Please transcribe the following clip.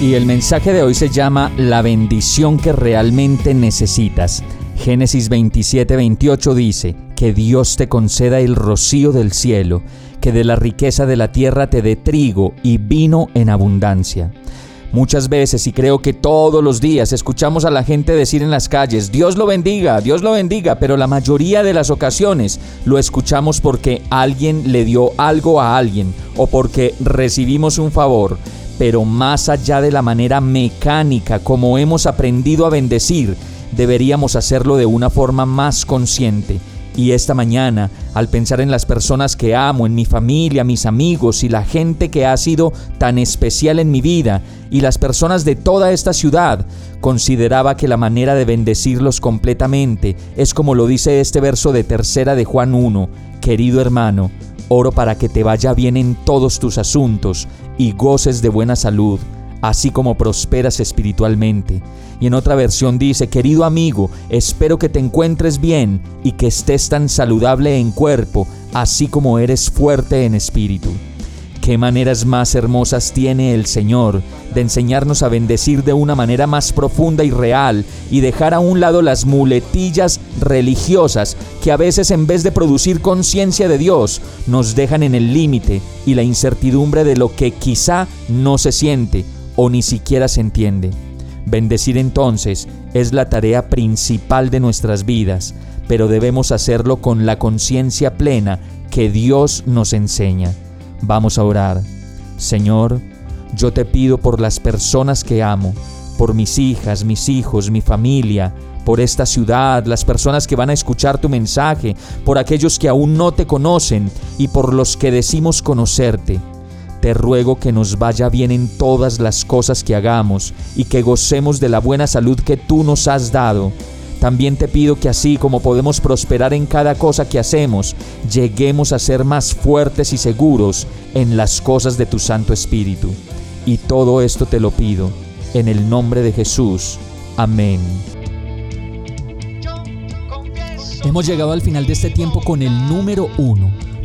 Y el mensaje de hoy se llama La bendición que realmente necesitas. Génesis 27, 28 dice, que Dios te conceda el rocío del cielo, que de la riqueza de la tierra te dé trigo y vino en abundancia. Muchas veces, y creo que todos los días, escuchamos a la gente decir en las calles, Dios lo bendiga, Dios lo bendiga, pero la mayoría de las ocasiones lo escuchamos porque alguien le dio algo a alguien o porque recibimos un favor. Pero más allá de la manera mecánica como hemos aprendido a bendecir, deberíamos hacerlo de una forma más consciente. Y esta mañana, al pensar en las personas que amo, en mi familia, mis amigos y la gente que ha sido tan especial en mi vida y las personas de toda esta ciudad, consideraba que la manera de bendecirlos completamente es como lo dice este verso de tercera de Juan 1, querido hermano, oro para que te vaya bien en todos tus asuntos y goces de buena salud así como prosperas espiritualmente. Y en otra versión dice, querido amigo, espero que te encuentres bien y que estés tan saludable en cuerpo, así como eres fuerte en espíritu. Qué maneras más hermosas tiene el Señor de enseñarnos a bendecir de una manera más profunda y real y dejar a un lado las muletillas religiosas que a veces en vez de producir conciencia de Dios nos dejan en el límite y la incertidumbre de lo que quizá no se siente o ni siquiera se entiende. Bendecir entonces es la tarea principal de nuestras vidas, pero debemos hacerlo con la conciencia plena que Dios nos enseña. Vamos a orar. Señor, yo te pido por las personas que amo, por mis hijas, mis hijos, mi familia, por esta ciudad, las personas que van a escuchar tu mensaje, por aquellos que aún no te conocen y por los que decimos conocerte. Te ruego que nos vaya bien en todas las cosas que hagamos y que gocemos de la buena salud que tú nos has dado. También te pido que así como podemos prosperar en cada cosa que hacemos, lleguemos a ser más fuertes y seguros en las cosas de tu Santo Espíritu. Y todo esto te lo pido, en el nombre de Jesús. Amén. Hemos llegado al final de este tiempo con el número uno